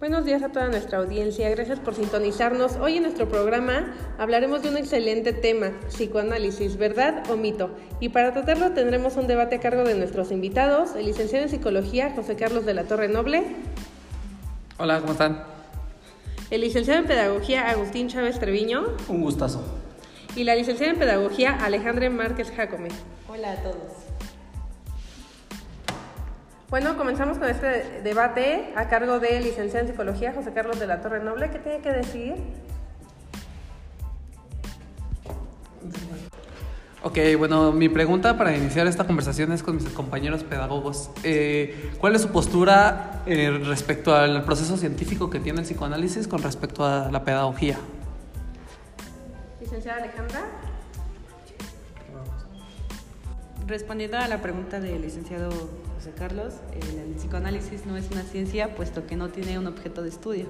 Buenos días a toda nuestra audiencia, gracias por sintonizarnos. Hoy en nuestro programa hablaremos de un excelente tema, psicoanálisis, verdad o mito. Y para tratarlo tendremos un debate a cargo de nuestros invitados, el licenciado en psicología José Carlos de la Torre Noble. Hola, ¿cómo están? El licenciado en pedagogía Agustín Chávez Treviño. Un gustazo. Y la licenciada en pedagogía Alejandra Márquez Jacome. Hola a todos. Bueno, comenzamos con este debate a cargo del licenciado en psicología José Carlos de la Torre Noble. ¿Qué tiene que decir? Ok, bueno, mi pregunta para iniciar esta conversación es con mis compañeros pedagogos. Eh, ¿Cuál es su postura eh, respecto al proceso científico que tiene el psicoanálisis con respecto a la pedagogía? Licenciada Alejandra. Respondiendo a la pregunta del licenciado José Carlos, el, psicoanálisis no es una ciencia puesto que no tiene un objeto de estudio.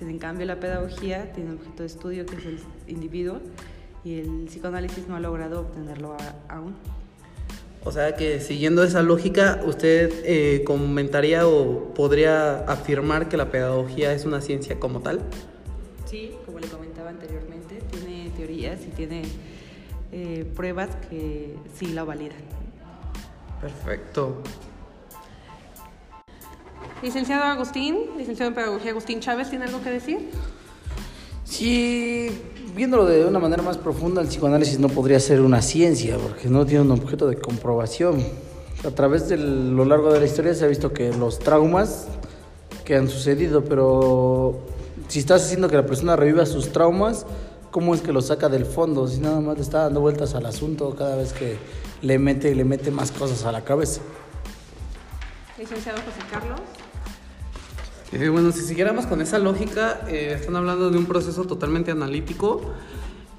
En cambio, la pedagogía tiene un objeto de estudio que es el individuo y el psicoanálisis no ha logrado obtenerlo aún. O sea que siguiendo esa lógica, usted eh, comentaría o podría afirmar que la pedagogía es una ciencia como tal. Sí, como le comentaba anteriormente, tiene teorías y tiene eh, pruebas que sí la validan. Perfecto. Licenciado Agustín, licenciado en Pedagogía Agustín Chávez, ¿tiene algo que decir? Sí, viéndolo de una manera más profunda, el psicoanálisis no podría ser una ciencia porque no tiene un objeto de comprobación. A través de lo largo de la historia se ha visto que los traumas que han sucedido, pero si estás haciendo que la persona reviva sus traumas, cómo es que lo saca del fondo, si nada más le está dando vueltas al asunto cada vez que le mete y le mete más cosas a la cabeza. Licenciado José Carlos. Eh, bueno, si siguiéramos con esa lógica, eh, están hablando de un proceso totalmente analítico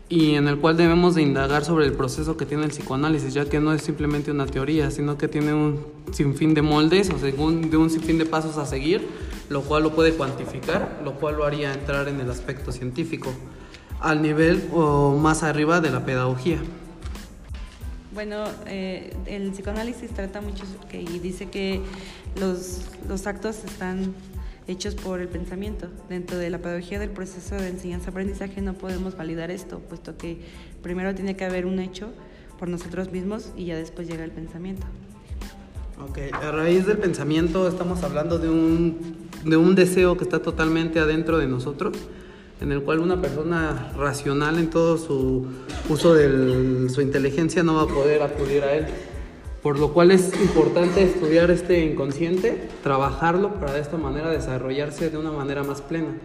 y en el cual debemos de indagar sobre el proceso que tiene el psicoanálisis, ya que no es simplemente una teoría, sino que tiene un sinfín de moldes o según de un sinfín de pasos a seguir, lo cual lo puede cuantificar, lo cual lo haría entrar en el aspecto científico al nivel o más arriba de la pedagogía. Bueno, eh, el psicoanálisis trata mucho que, y dice que los, los actos están hechos por el pensamiento. Dentro de la pedagogía del proceso de enseñanza-aprendizaje no podemos validar esto, puesto que primero tiene que haber un hecho por nosotros mismos y ya después llega el pensamiento. Ok, a raíz del pensamiento estamos hablando de un, de un deseo que está totalmente adentro de nosotros en el cual una persona racional en todo su uso de su inteligencia no va a poder acudir a él. Por lo cual es importante estudiar este inconsciente, trabajarlo para de esta manera desarrollarse de una manera más plena.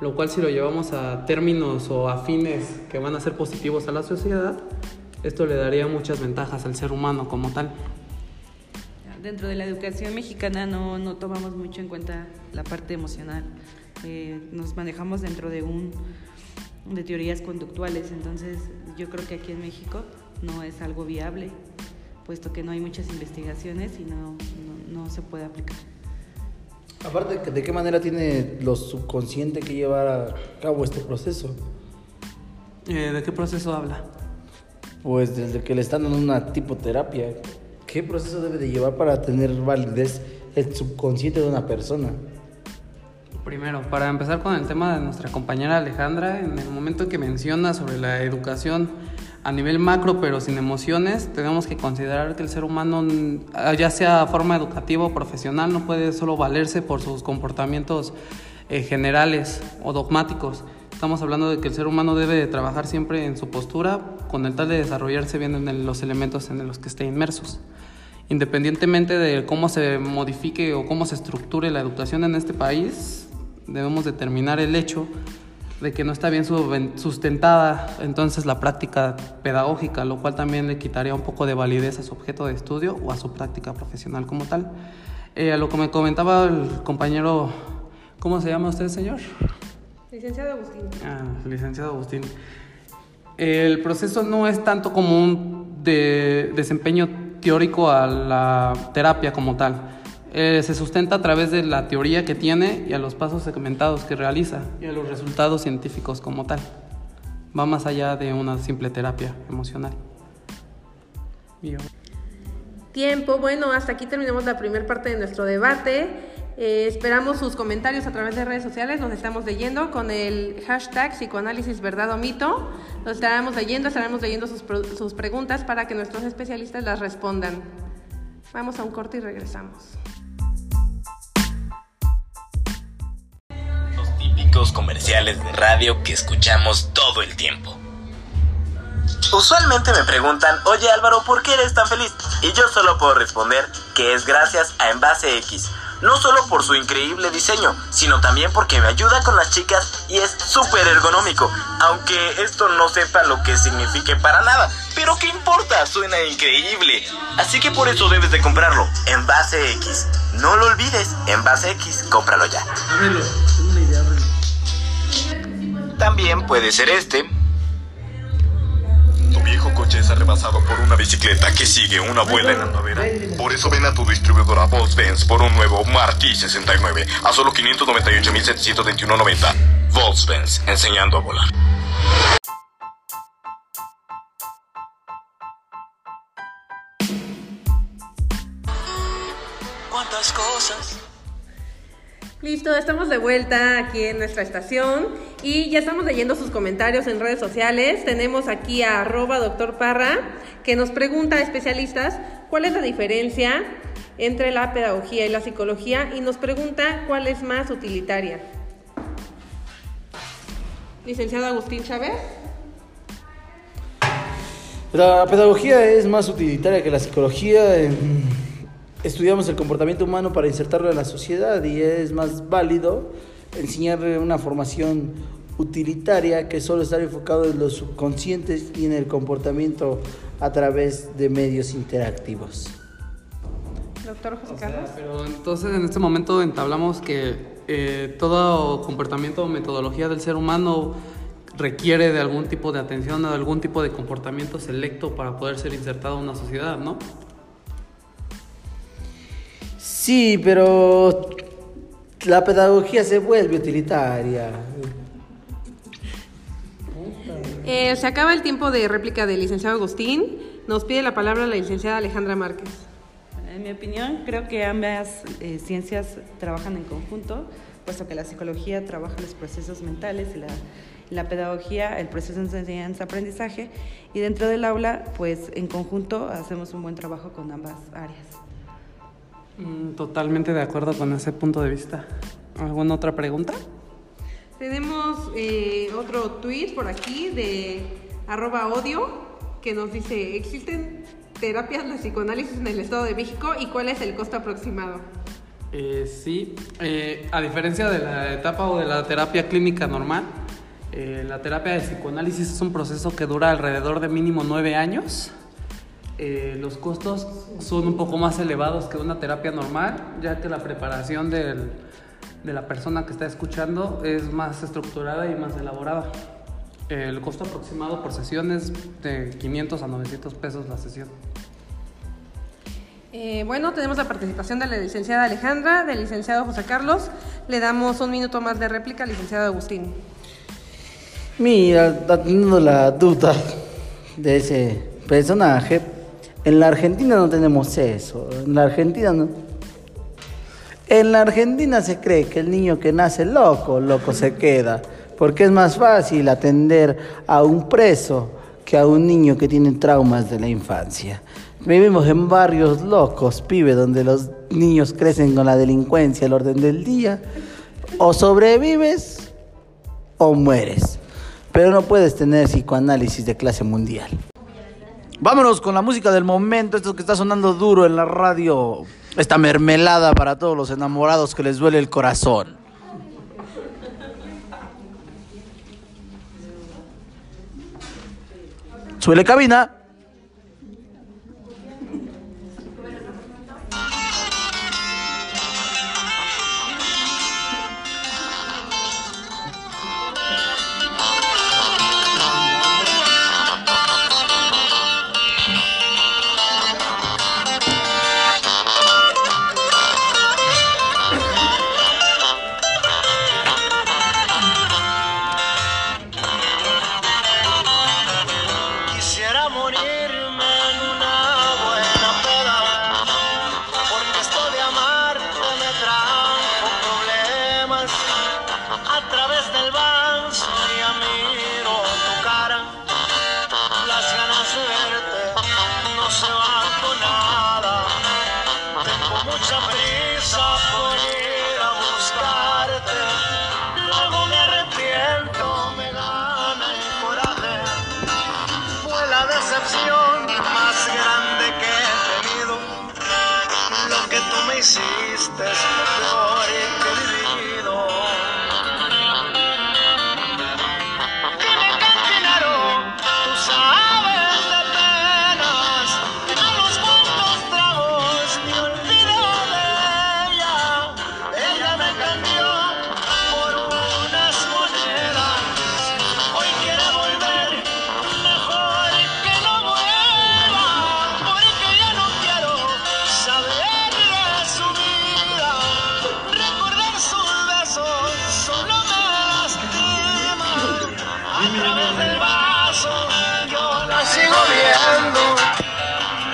Lo cual si lo llevamos a términos o a fines que van a ser positivos a la sociedad, esto le daría muchas ventajas al ser humano como tal. Dentro de la educación mexicana no, no tomamos mucho en cuenta la parte emocional. Eh, nos manejamos dentro de un de teorías conductuales, entonces yo creo que aquí en México no es algo viable, puesto que no hay muchas investigaciones y no, no, se puede aplicar. Aparte, ¿de qué manera tiene lo subconsciente que llevar a cabo este proceso? Eh, ¿De qué proceso habla? Pues desde que le están dando una tipoterapia. ¿Qué proceso debe de llevar para tener validez el subconsciente de una persona? Primero, para empezar con el tema de nuestra compañera Alejandra, en el momento que menciona sobre la educación a nivel macro pero sin emociones, tenemos que considerar que el ser humano, ya sea forma educativa o profesional, no puede solo valerse por sus comportamientos eh, generales o dogmáticos. Estamos hablando de que el ser humano debe de trabajar siempre en su postura con el tal de desarrollarse bien en los elementos en los que esté inmersos. Independientemente de cómo se modifique o cómo se estructure la educación en este país, debemos determinar el hecho de que no está bien sustentada entonces la práctica pedagógica, lo cual también le quitaría un poco de validez a su objeto de estudio o a su práctica profesional como tal. Eh, a lo que me comentaba el compañero, ¿cómo se llama usted, señor? Licenciado Agustín. Ah, licenciado Agustín. El proceso no es tanto como un de desempeño teórico a la terapia como tal eh, se sustenta a través de la teoría que tiene y a los pasos segmentados que realiza y a los resultados científicos como tal. Va más allá de una simple terapia emocional. Tiempo, bueno, hasta aquí terminamos la primera parte de nuestro debate. Eh, esperamos sus comentarios a través de redes sociales, nos estamos leyendo con el hashtag psicoanálisis verdad o mito. Los estaremos leyendo, estaremos leyendo sus, sus preguntas para que nuestros especialistas las respondan. Vamos a un corte y regresamos. Los comerciales de radio que escuchamos todo el tiempo. Usualmente me preguntan, oye Álvaro, ¿por qué eres tan feliz? Y yo solo puedo responder que es gracias a Envase X. No solo por su increíble diseño, sino también porque me ayuda con las chicas y es súper ergonómico. Aunque esto no sepa lo que signifique para nada. Pero qué importa, suena increíble. Así que por eso debes de comprarlo. Envase X. No lo olvides, Envase X, cómpralo ya. También puede ser este viejo coche es arrebasado por una bicicleta que sigue una abuela en la madera. Por eso ven a tu distribuidora Volkswagen por un nuevo Marquis 69 a solo 598.721.90. Volkswagen, enseñando a volar. ¿Cuántas cosas? Listo, estamos de vuelta aquí en nuestra estación y ya estamos leyendo sus comentarios en redes sociales. Tenemos aquí a arroba doctor Parra que nos pregunta a especialistas cuál es la diferencia entre la pedagogía y la psicología y nos pregunta cuál es más utilitaria. Licenciado Agustín Chávez. La pedagogía es más utilitaria que la psicología. Estudiamos el comportamiento humano para insertarlo en la sociedad y es más válido enseñarle una formación utilitaria que solo está enfocado en los subconscientes y en el comportamiento a través de medios interactivos. Doctor José Carlos. pero entonces en este momento entablamos que eh, todo comportamiento o metodología del ser humano requiere de algún tipo de atención o de algún tipo de comportamiento selecto para poder ser insertado en una sociedad, ¿no? Sí, pero la pedagogía se vuelve utilitaria. Eh, se acaba el tiempo de réplica del licenciado Agustín. Nos pide la palabra la licenciada Alejandra Márquez. En mi opinión, creo que ambas eh, ciencias trabajan en conjunto, puesto que la psicología trabaja los procesos mentales y la, la pedagogía el proceso de enseñanza-aprendizaje. Y dentro del aula, pues en conjunto hacemos un buen trabajo con ambas áreas. Mm, totalmente de acuerdo con ese punto de vista. ¿Alguna otra pregunta? Tenemos eh, otro tweet por aquí de arroba odio que nos dice, ¿existen terapias de psicoanálisis en el Estado de México y cuál es el costo aproximado? Eh, sí, eh, a diferencia de la etapa o de la terapia clínica normal, la terapia de psicoanálisis es un proceso que dura alrededor de mínimo nueve años eh, los costos son un poco más elevados que una terapia normal, ya que la preparación del, de la persona que está escuchando es más estructurada y más elaborada. El costo aproximado por sesión es de 500 a 900 pesos la sesión. Eh, bueno, tenemos la participación de la licenciada Alejandra, del licenciado José Carlos. Le damos un minuto más de réplica al licenciado Agustín. Mira, teniendo la duda de ese personaje, en la Argentina no tenemos eso. En la Argentina no. En la Argentina se cree que el niño que nace loco, loco se queda. Porque es más fácil atender a un preso que a un niño que tiene traumas de la infancia. Vivimos en barrios locos, pibe, donde los niños crecen con la delincuencia al orden del día. O sobrevives o mueres. Pero no puedes tener psicoanálisis de clase mundial. Vámonos con la música del momento, esto que está sonando duro en la radio. Esta mermelada para todos los enamorados que les duele el corazón. Suele cabina.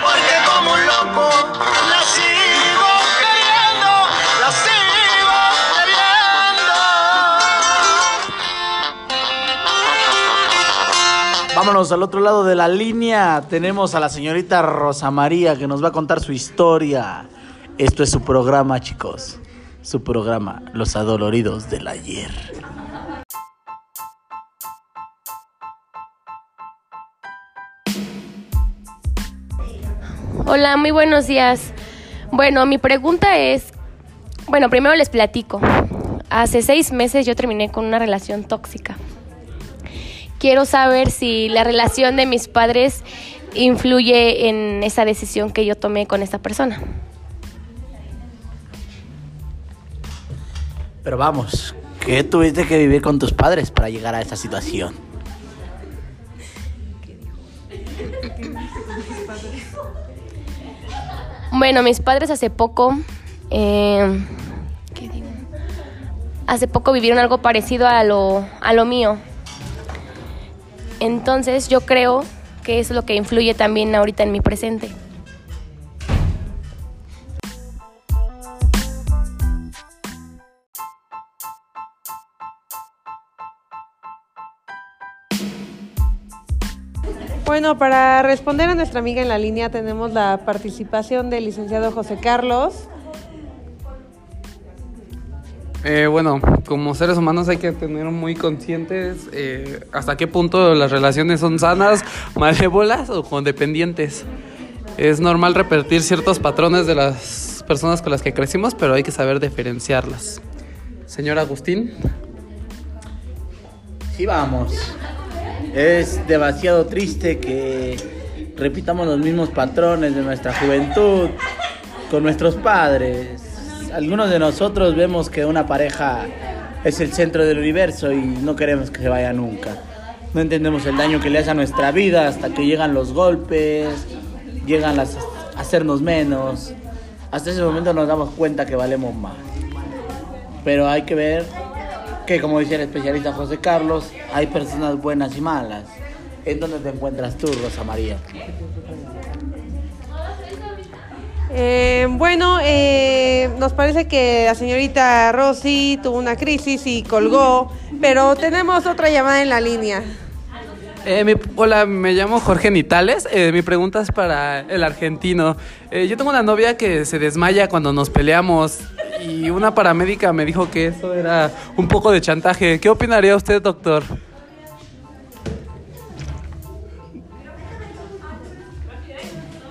Porque como un loco la sigo queriendo, la sigo queriendo. Vámonos al otro lado de la línea. Tenemos a la señorita Rosa María que nos va a contar su historia. Esto es su programa, chicos. Su programa, Los Adoloridos del Ayer. Hola, muy buenos días. Bueno, mi pregunta es, bueno, primero les platico. Hace seis meses yo terminé con una relación tóxica. Quiero saber si la relación de mis padres influye en esa decisión que yo tomé con esta persona. Pero vamos, ¿qué tuviste que vivir con tus padres para llegar a esta situación? Bueno, mis padres hace poco, eh, ¿qué digo? Hace poco vivieron algo parecido a lo, a lo mío. Entonces yo creo que es lo que influye también ahorita en mi presente. Bueno, para responder a nuestra amiga en la línea tenemos la participación del licenciado José Carlos. Eh, bueno, como seres humanos hay que tener muy conscientes eh, hasta qué punto las relaciones son sanas, malévolas o condependientes. Es normal repetir ciertos patrones de las personas con las que crecimos, pero hay que saber diferenciarlas. Señor Agustín. Sí, vamos. Es demasiado triste que repitamos los mismos patrones de nuestra juventud con nuestros padres. Algunos de nosotros vemos que una pareja es el centro del universo y no queremos que se vaya nunca. No entendemos el daño que le hace a nuestra vida hasta que llegan los golpes, llegan a hacernos menos. Hasta ese momento nos damos cuenta que valemos más. Pero hay que ver que, como decía el especialista José Carlos, hay personas buenas y malas. ¿En dónde te encuentras tú, Rosa María? Eh, bueno, eh, nos parece que la señorita Rosy tuvo una crisis y colgó, pero tenemos otra llamada en la línea. Eh, mi- hola, me llamo Jorge Nitales. Eh, mi pregunta es para el argentino. Eh, yo tengo una novia que se desmaya cuando nos peleamos y una paramédica me dijo que eso era un poco de chantaje. ¿Qué opinaría usted, doctor?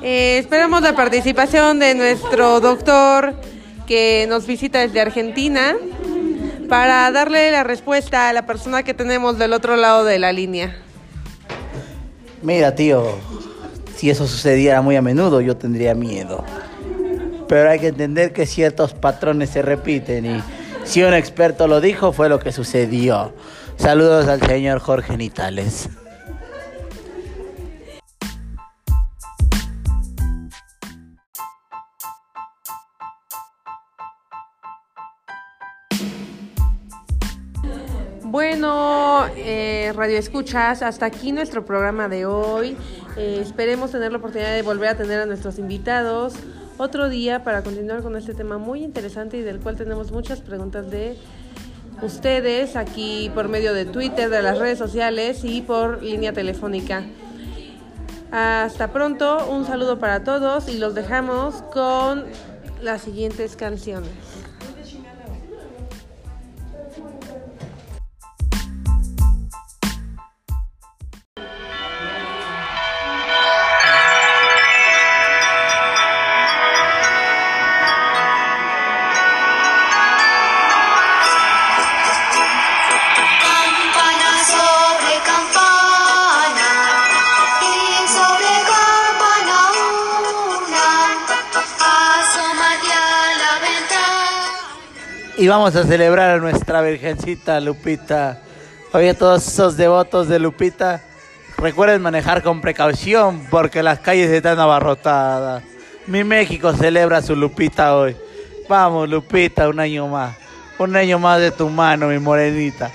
Eh, esperamos la participación de nuestro doctor que nos visita desde Argentina para darle la respuesta a la persona que tenemos del otro lado de la línea. Mira, tío, si eso sucediera muy a menudo, yo tendría miedo. Pero hay que entender que ciertos patrones se repiten y si un experto lo dijo, fue lo que sucedió. Saludos al señor Jorge Nitales. Bueno, eh, Radio Escuchas, hasta aquí nuestro programa de hoy. Eh, esperemos tener la oportunidad de volver a tener a nuestros invitados otro día para continuar con este tema muy interesante y del cual tenemos muchas preguntas de ustedes aquí por medio de Twitter, de las redes sociales y por línea telefónica. Hasta pronto, un saludo para todos y los dejamos con las siguientes canciones. Y vamos a celebrar a nuestra Virgencita Lupita. Oye, todos esos devotos de Lupita, recuerden manejar con precaución porque las calles están abarrotadas. Mi México celebra su Lupita hoy. Vamos, Lupita, un año más. Un año más de tu mano, mi morenita.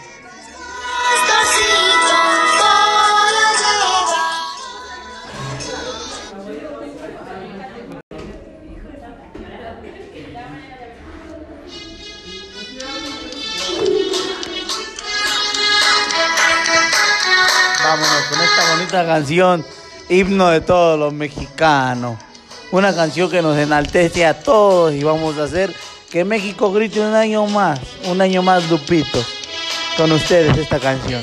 Con esta bonita canción, himno de todos los mexicanos. Una canción que nos enaltece a todos y vamos a hacer que México grite un año más, un año más Lupito. Con ustedes esta canción.